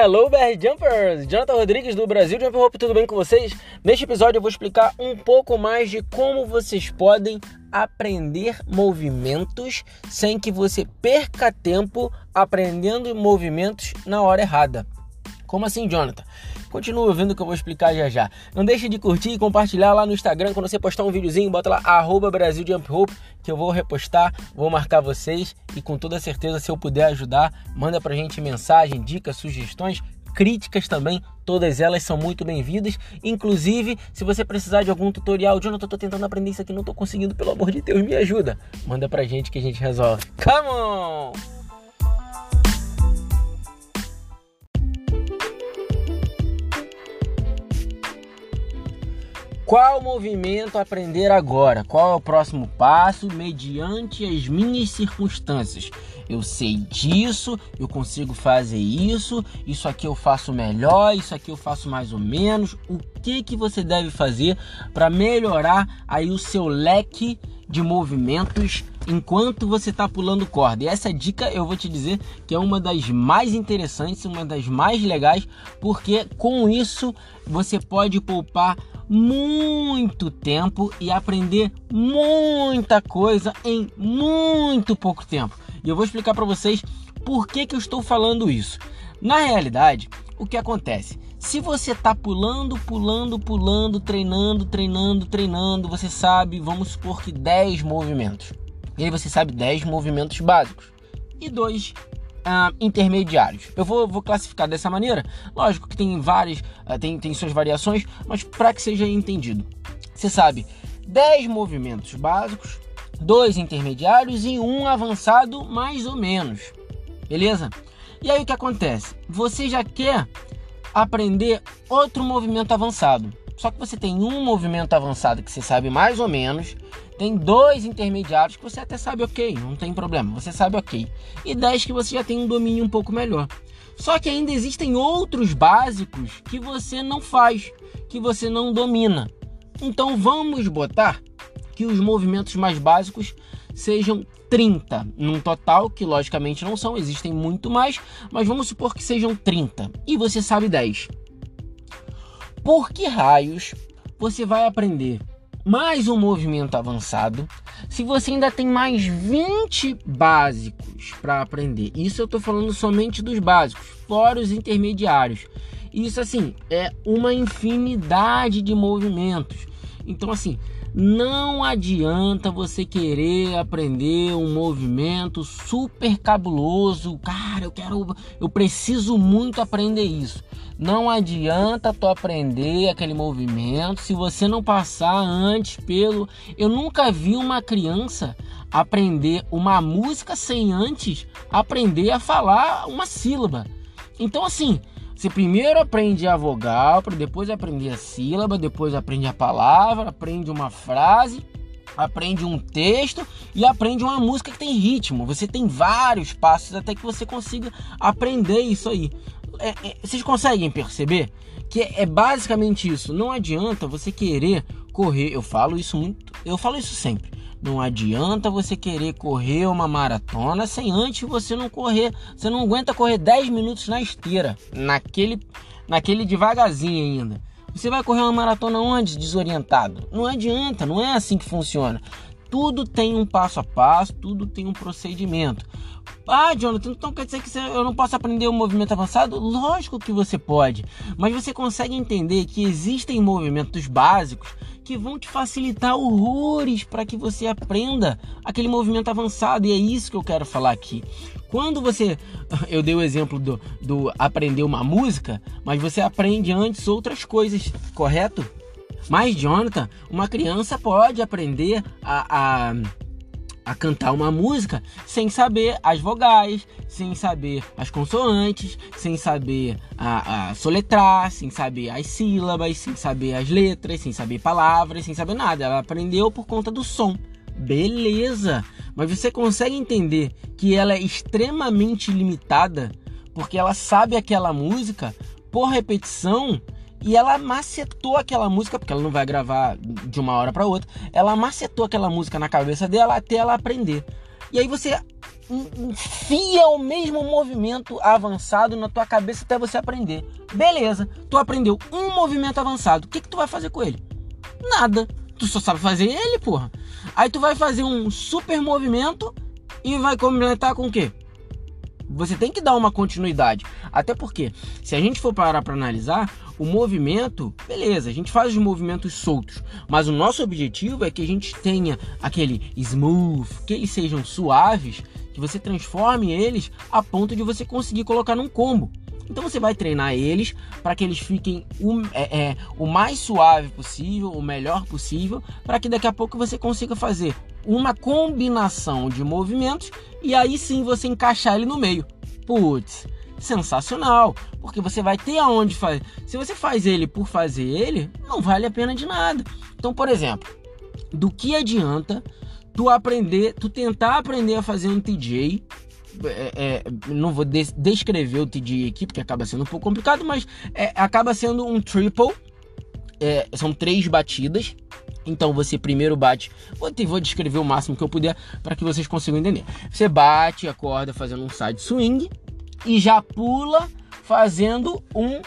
Hello, BR Jumpers! Jonathan Rodrigues do Brasil Jump Hope, tudo bem com vocês? Neste episódio eu vou explicar um pouco mais de como vocês podem aprender movimentos sem que você perca tempo aprendendo movimentos na hora errada. Como assim, Jonathan? Continua ouvindo que eu vou explicar já já. Não deixe de curtir e compartilhar lá no Instagram. Quando você postar um videozinho, bota lá, arroba Brasil Jump Hope, que eu vou repostar, vou marcar vocês e com toda certeza, se eu puder ajudar, manda pra gente mensagem, dicas, sugestões, críticas também, todas elas são muito bem-vindas. Inclusive, se você precisar de algum tutorial, Jonathan, eu tô tentando aprender isso aqui, não tô conseguindo, pelo amor de Deus, me ajuda. Manda pra gente que a gente resolve. Come on! Qual movimento aprender agora? Qual é o próximo passo mediante as minhas circunstâncias? Eu sei disso, eu consigo fazer isso, isso aqui eu faço melhor, isso aqui eu faço mais ou menos. O que que você deve fazer para melhorar aí o seu leque de movimentos enquanto você está pulando corda. E essa dica eu vou te dizer que é uma das mais interessantes, uma das mais legais, porque com isso você pode poupar muito tempo e aprender muita coisa em muito pouco tempo. E eu vou explicar para vocês por que, que eu estou falando isso. Na realidade, o que acontece? Se você está pulando, pulando, pulando, treinando, treinando, treinando, você sabe, vamos supor que 10 movimentos. E aí você sabe 10 movimentos básicos e dois uh, intermediários. Eu vou, vou, classificar dessa maneira. Lógico que tem várias, uh, tem, tem suas variações, mas para que seja entendido. Você sabe 10 movimentos básicos, dois intermediários e um avançado mais ou menos. Beleza? E aí o que acontece? Você já quer aprender outro movimento avançado. Só que você tem um movimento avançado que você sabe mais ou menos, tem dois intermediários que você até sabe ok, não tem problema, você sabe ok, e dez que você já tem um domínio um pouco melhor. Só que ainda existem outros básicos que você não faz, que você não domina. Então vamos botar que os movimentos mais básicos sejam 30 num total, que logicamente não são, existem muito mais, mas vamos supor que sejam 30 e você sabe 10. Por que raios você vai aprender mais um movimento avançado se você ainda tem mais 20 básicos para aprender? Isso eu estou falando somente dos básicos, fora os intermediários. Isso assim é uma infinidade de movimentos. Então assim, não adianta você querer aprender um movimento super cabuloso. Cara, eu quero, eu preciso muito aprender isso. Não adianta tu aprender aquele movimento se você não passar antes pelo. Eu nunca vi uma criança aprender uma música sem antes aprender a falar uma sílaba. Então, assim, você primeiro aprende a vogal, depois aprender a sílaba, depois aprende a palavra, aprende uma frase, aprende um texto e aprende uma música que tem ritmo. Você tem vários passos até que você consiga aprender isso aí. É, é, vocês conseguem perceber que é, é basicamente isso? Não adianta você querer correr. Eu falo isso muito, eu falo isso sempre. Não adianta você querer correr uma maratona sem antes você não correr. Você não aguenta correr 10 minutos na esteira, naquele, naquele devagarzinho ainda. Você vai correr uma maratona onde? Desorientado. Não adianta, não é assim que funciona. Tudo tem um passo a passo, tudo tem um procedimento. Ah, Jonathan, então quer dizer que eu não posso aprender o um movimento avançado? Lógico que você pode, mas você consegue entender que existem movimentos básicos que vão te facilitar horrores para que você aprenda aquele movimento avançado, e é isso que eu quero falar aqui. Quando você. Eu dei o exemplo do, do aprender uma música, mas você aprende antes outras coisas, correto? Mas, Jonathan, uma criança pode aprender a, a a cantar uma música sem saber as vogais, sem saber as consoantes, sem saber a, a soletrar, sem saber as sílabas, sem saber as letras, sem saber palavras, sem saber nada. Ela aprendeu por conta do som. Beleza! Mas você consegue entender que ela é extremamente limitada porque ela sabe aquela música por repetição e ela macetou aquela música, porque ela não vai gravar de uma hora para outra. Ela macetou aquela música na cabeça dela até ela aprender. E aí você enfia o mesmo movimento avançado na tua cabeça até você aprender. Beleza, tu aprendeu um movimento avançado. O que, que tu vai fazer com ele? Nada. Tu só sabe fazer ele, porra. Aí tu vai fazer um super movimento e vai complementar com o quê? Você tem que dar uma continuidade. Até porque, se a gente for parar para analisar, o movimento, beleza, a gente faz os movimentos soltos, mas o nosso objetivo é que a gente tenha aquele smooth, que eles sejam suaves, que você transforme eles a ponto de você conseguir colocar num combo. Então você vai treinar eles para que eles fiquem o, é, é, o mais suave possível, o melhor possível, para que daqui a pouco você consiga fazer uma combinação de movimentos e aí sim você encaixar ele no meio. Putz, sensacional, porque você vai ter aonde fazer. Se você faz ele por fazer ele, não vale a pena de nada. Então, por exemplo, do que adianta tu aprender, tu tentar aprender a fazer um TJ? É, é, não vou des descrever o TJ aqui porque acaba sendo um pouco complicado, mas é, acaba sendo um triple. É, são três batidas. Então você primeiro bate, vou, te, vou descrever o máximo que eu puder para que vocês consigam entender. Você bate a corda fazendo um side swing, e já pula fazendo um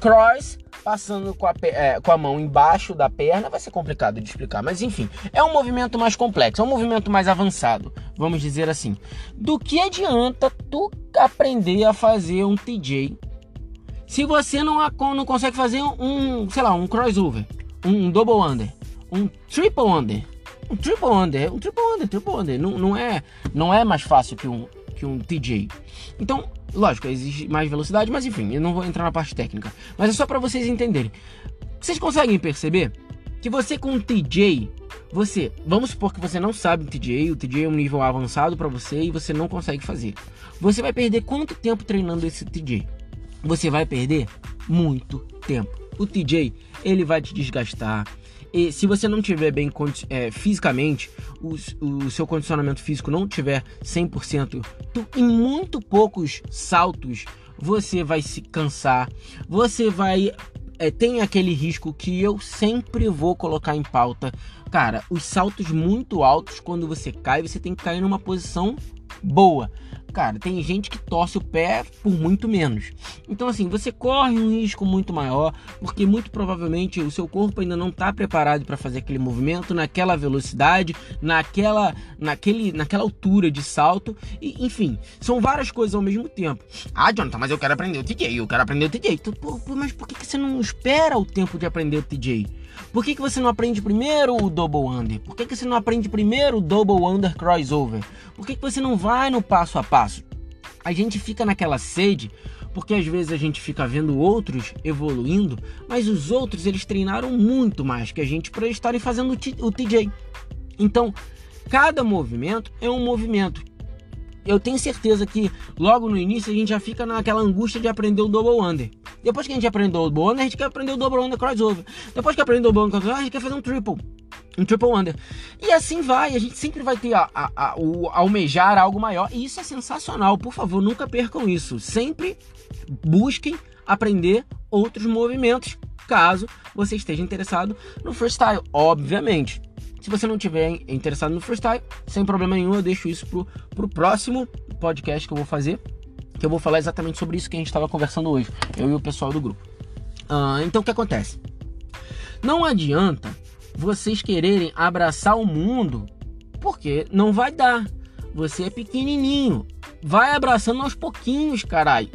cross passando com a, é, com a mão embaixo da perna, vai ser complicado de explicar, mas enfim, é um movimento mais complexo, é um movimento mais avançado, vamos dizer assim. Do que adianta tu aprender a fazer um TJ se você não, não consegue fazer um, sei lá, um crossover, um double under, um triple under? Um triple under, um triple under, triple under, não, não, é, não é mais fácil que um, que um TJ. Então, Lógico, existe mais velocidade, mas enfim, eu não vou entrar na parte técnica. Mas é só para vocês entenderem. Vocês conseguem perceber que você com o TJ, você, vamos supor que você não sabe o TJ, o TJ é um nível avançado para você e você não consegue fazer. Você vai perder quanto tempo treinando esse TJ? Você vai perder muito tempo. O TJ, ele vai te desgastar, e se você não tiver bem é, fisicamente, o, o, seu condicionamento físico não tiver 100%, tu, em muito poucos saltos você vai se cansar, você vai. É, tem aquele risco que eu sempre vou colocar em pauta. Cara, os saltos muito altos, quando você cai, você tem que cair numa posição boa cara, tem gente que torce o pé por muito menos. Então, assim, você corre um risco muito maior, porque muito provavelmente o seu corpo ainda não está preparado para fazer aquele movimento naquela velocidade, naquela, naquele, naquela altura de salto. E, enfim, são várias coisas ao mesmo tempo. Ah, Jonathan, mas eu quero aprender o TJ, eu quero aprender o TJ. mas por que você não espera o tempo de aprender o TJ? Por que, que você não aprende primeiro o double under? Por que, que você não aprende primeiro o double under crossover? Por que, que você não vai no passo a passo? A gente fica naquela sede porque às vezes a gente fica vendo outros evoluindo, mas os outros eles treinaram muito mais que a gente para estarem fazendo o TJ. Então, cada movimento é um movimento eu tenho certeza que logo no início a gente já fica naquela angústia de aprender o double under. Depois que a gente aprendeu o double under, a gente quer aprender o double under crossover. Depois que aprendeu o double under crossover, a gente quer fazer um triple. Um triple under. E assim vai, a gente sempre vai ter a, a, a, o almejar algo maior. E isso é sensacional. Por favor, nunca percam isso. Sempre busquem aprender outros movimentos, caso você esteja interessado no freestyle, obviamente. Se você não tiver interessado no freestyle, sem problema nenhum, eu deixo isso pro, pro próximo podcast que eu vou fazer, que eu vou falar exatamente sobre isso que a gente estava conversando hoje, eu e o pessoal do grupo. Uh, então o que acontece? Não adianta vocês quererem abraçar o mundo, porque não vai dar. Você é pequenininho. Vai abraçando aos pouquinhos, caralho.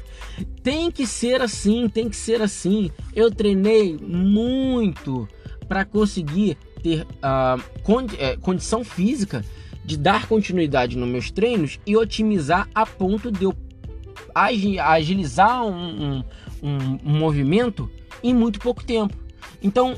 tem que ser assim, tem que ser assim. Eu treinei muito para conseguir ter a condi é, condição física de dar continuidade nos meus treinos e otimizar a ponto de eu agilizar um, um, um, um movimento em muito pouco tempo. Então,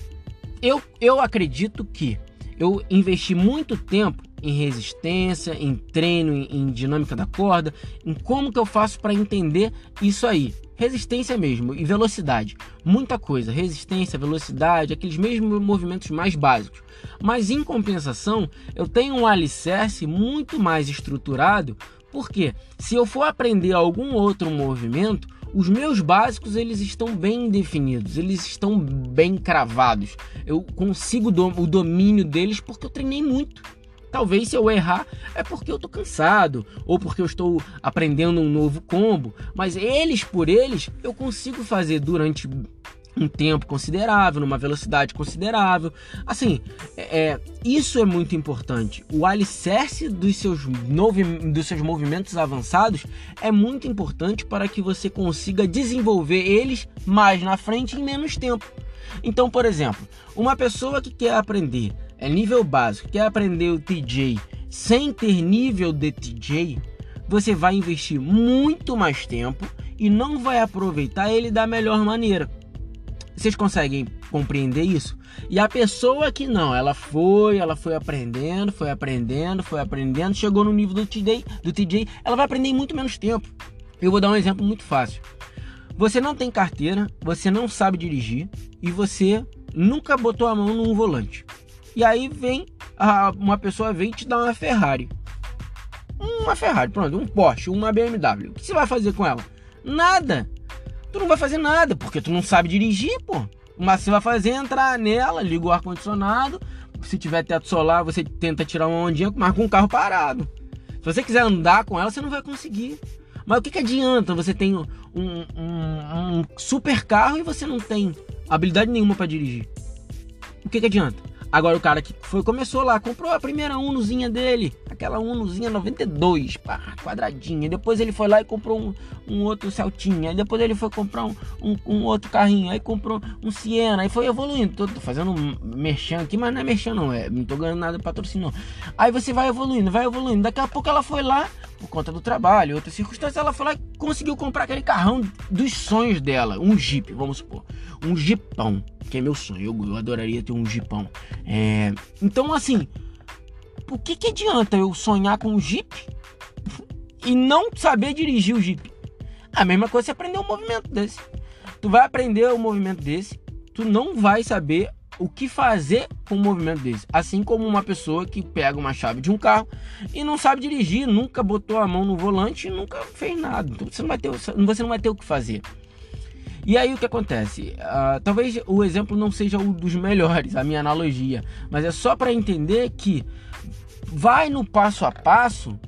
eu, eu acredito que eu investi muito tempo em resistência, em treino, em, em dinâmica da corda, em como que eu faço para entender isso aí resistência mesmo e velocidade. Muita coisa, resistência, velocidade, aqueles mesmos movimentos mais básicos. Mas em compensação, eu tenho um alicerce muito mais estruturado, porque se eu for aprender algum outro movimento, os meus básicos eles estão bem definidos, eles estão bem cravados. Eu consigo o domínio deles porque eu treinei muito. Talvez se eu errar é porque eu tô cansado ou porque eu estou aprendendo um novo combo, mas eles por eles eu consigo fazer durante um tempo considerável, numa velocidade considerável. Assim, é, é isso é muito importante. O alicerce dos seus, dos seus movimentos avançados é muito importante para que você consiga desenvolver eles mais na frente em menos tempo. Então, por exemplo, uma pessoa que quer aprender é nível básico, quer aprender o TJ sem ter nível de TJ, você vai investir muito mais tempo e não vai aproveitar ele da melhor maneira. Vocês conseguem compreender isso? E a pessoa que não, ela foi, ela foi aprendendo, foi aprendendo, foi aprendendo, chegou no nível do TJ, do TJ, ela vai aprender em muito menos tempo. Eu vou dar um exemplo muito fácil. Você não tem carteira, você não sabe dirigir e você nunca botou a mão num volante. E aí vem uma pessoa vem te dar uma Ferrari. Uma Ferrari, pronto, um Porsche, uma BMW. O que você vai fazer com ela? Nada tu não vai fazer nada, porque tu não sabe dirigir, pô. Mas você vai fazer entrar nela, liga o ar-condicionado. Se tiver teto solar, você tenta tirar uma ondinha, mas com o carro parado. Se você quiser andar com ela, você não vai conseguir. Mas o que, que adianta você tem um, um, um super carro e você não tem habilidade nenhuma para dirigir? O que, que adianta? Agora o cara que foi começou lá, comprou a primeira Unozinha dele, aquela Unozinha 92, pá, quadradinha. Depois ele foi lá e comprou um, um outro Celtinha. Aí depois ele foi comprar um, um, um, outro carrinho. Aí comprou um Siena. Aí foi evoluindo. Tô, tô fazendo um merchan aqui, mas não é merchan não, é, não tô ganhando nada de patrocínio. Aí você vai evoluindo, vai evoluindo. Daqui a pouco ela foi lá, por conta do trabalho, outras circunstâncias, ela foi lá e conseguiu comprar aquele carrão dos sonhos dela, um Jeep, vamos supor. Um Jeepão que é meu sonho. Eu, eu adoraria ter um Jeepão. É, então, assim, por que, que adianta eu sonhar com um Jeep e não saber dirigir o Jeep? A mesma coisa é aprender um movimento desse. Tu vai aprender um movimento desse, tu não vai saber o que fazer com um movimento desse. Assim como uma pessoa que pega uma chave de um carro e não sabe dirigir, nunca botou a mão no volante e nunca fez nada. Então você não vai ter, você não vai ter o que fazer. E aí o que acontece? Uh, talvez o exemplo não seja um dos melhores, a minha analogia, mas é só para entender que vai no passo a passo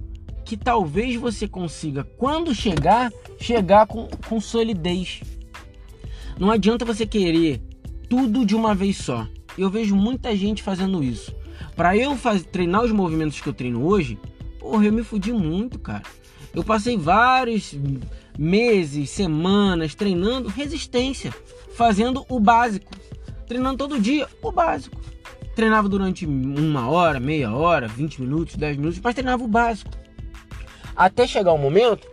que talvez você consiga, quando chegar, chegar com, com solidez. Não adianta você querer tudo de uma vez só. Eu vejo muita gente fazendo isso. Para eu faz, treinar os movimentos que eu treino hoje, porra, eu me fudi muito, cara. Eu passei vários meses, semanas treinando resistência, fazendo o básico, treinando todo dia o básico. Treinava durante uma hora, meia hora, 20 minutos, 10 minutos, mas treinava o básico. Até chegar o um momento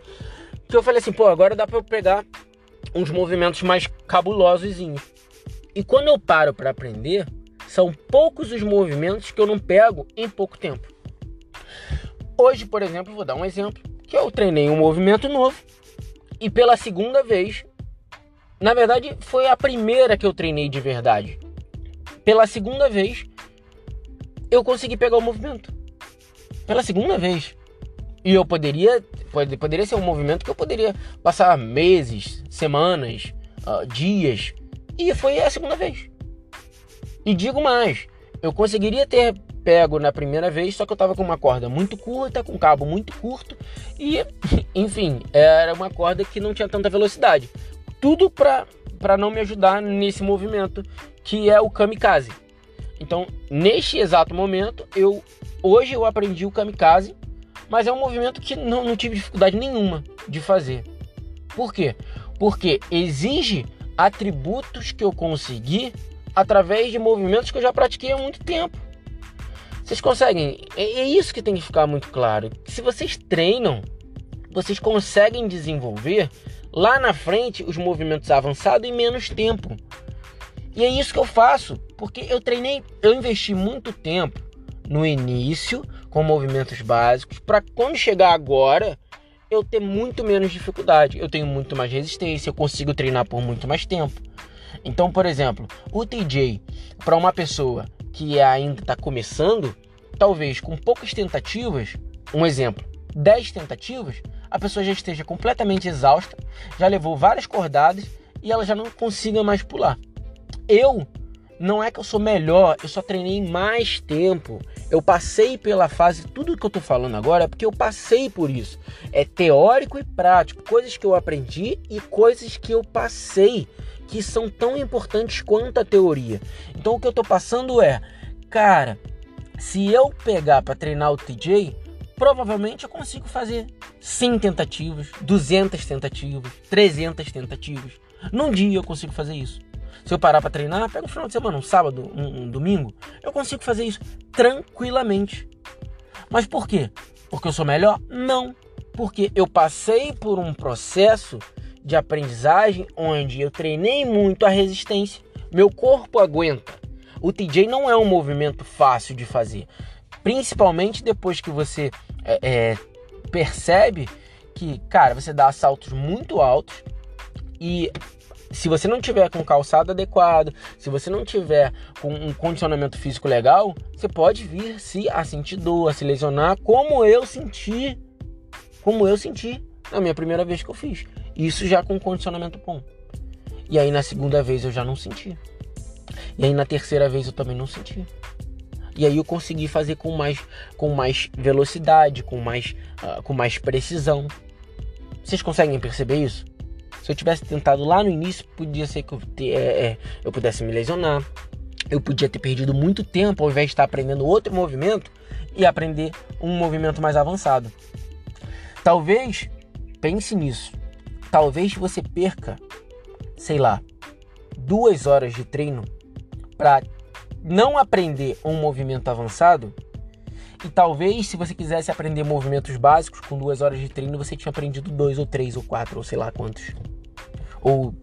que eu falei assim, pô, agora dá para eu pegar uns movimentos mais cabulosos. E quando eu paro para aprender, são poucos os movimentos que eu não pego em pouco tempo. Hoje, por exemplo, vou dar um exemplo, que eu treinei um movimento novo e pela segunda vez, na verdade foi a primeira que eu treinei de verdade. Pela segunda vez, eu consegui pegar o movimento. Pela segunda vez. E eu poderia, pode, poderia ser um movimento que eu poderia passar meses, semanas, uh, dias. E foi a segunda vez. E digo mais, eu conseguiria ter pego na primeira vez, só que eu tava com uma corda muito curta, com um cabo muito curto e, enfim, era uma corda que não tinha tanta velocidade. Tudo para para não me ajudar nesse movimento que é o kamikaze. Então, neste exato momento, eu hoje eu aprendi o kamikaze, mas é um movimento que não, não tive dificuldade nenhuma de fazer. Por quê? Porque exige atributos que eu consegui através de movimentos que eu já pratiquei há muito tempo. Vocês conseguem? É, é isso que tem que ficar muito claro. Se vocês treinam, vocês conseguem desenvolver lá na frente os movimentos avançados em menos tempo. E é isso que eu faço, porque eu treinei, eu investi muito tempo no início com movimentos básicos para quando chegar agora eu ter muito menos dificuldade, eu tenho muito mais resistência, eu consigo treinar por muito mais tempo. Então, por exemplo, o TJ para uma pessoa que ainda está começando, talvez com poucas tentativas, um exemplo, 10 tentativas, a pessoa já esteja completamente exausta, já levou várias cordadas e ela já não consiga mais pular. Eu não é que eu sou melhor, eu só treinei mais tempo, Eu passei pela fase, tudo que eu tô falando agora é porque eu passei por isso. É teórico e prático, coisas que eu aprendi e coisas que eu passei que são tão importantes quanto a teoria. Então o que eu tô passando é, cara, se eu pegar para treinar o TJ, provavelmente eu consigo fazer 100 tentativas, 200 tentativas, 300 tentativas. Num dia eu consigo fazer isso. Se eu parar para treinar, pega um final de semana, um sábado, um, um domingo, eu consigo fazer isso tranquilamente. Mas por quê? Porque eu sou melhor? Não. Porque eu passei por um processo de aprendizagem onde eu treinei muito a resistência. Meu corpo aguenta. O TJ não é um movimento fácil de fazer, principalmente depois que você é, é, percebe que, cara, você dá saltos muito altos e se você não tiver com calçado adequado, se você não tiver com um condicionamento físico legal, você pode vir se a sentir dor, a se lesionar, como eu senti, como eu senti na minha primeira vez que eu fiz. Isso já com condicionamento bom. E aí na segunda vez eu já não senti. E aí na terceira vez eu também não senti. E aí eu consegui fazer com mais, com mais velocidade, com mais, uh, com mais precisão. Vocês conseguem perceber isso? Se eu tivesse tentado lá no início, podia ser que eu, é, é, eu pudesse me lesionar. Eu podia ter perdido muito tempo ao invés de estar aprendendo outro movimento e aprender um movimento mais avançado. Talvez, pense nisso. Talvez você perca, sei lá, duas horas de treino para não aprender um movimento avançado e talvez, se você quisesse aprender movimentos básicos com duas horas de treino, você tinha aprendido dois ou três ou quatro, ou sei lá quantos ou,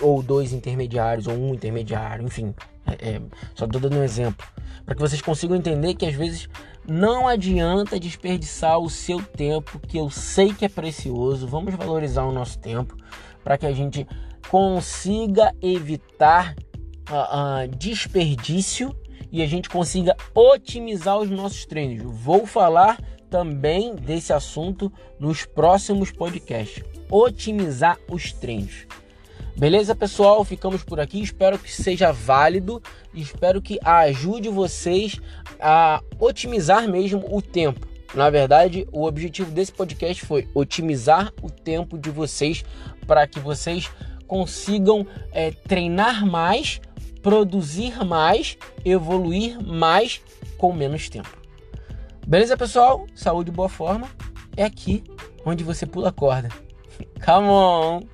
ou dois intermediários, ou um intermediário, enfim. É, é, só estou dando um exemplo. Para que vocês consigam entender que às vezes não adianta desperdiçar o seu tempo, que eu sei que é precioso. Vamos valorizar o nosso tempo para que a gente consiga evitar uh, uh, desperdício e a gente consiga otimizar os nossos treinos. Vou falar também desse assunto nos próximos podcasts. Otimizar os treinos. Beleza, pessoal? Ficamos por aqui. Espero que seja válido. Espero que ajude vocês a otimizar mesmo o tempo. Na verdade, o objetivo desse podcast foi otimizar o tempo de vocês para que vocês consigam é, treinar mais, produzir mais, evoluir mais com menos tempo. Beleza, pessoal? Saúde e boa forma é aqui onde você pula a corda. Come on!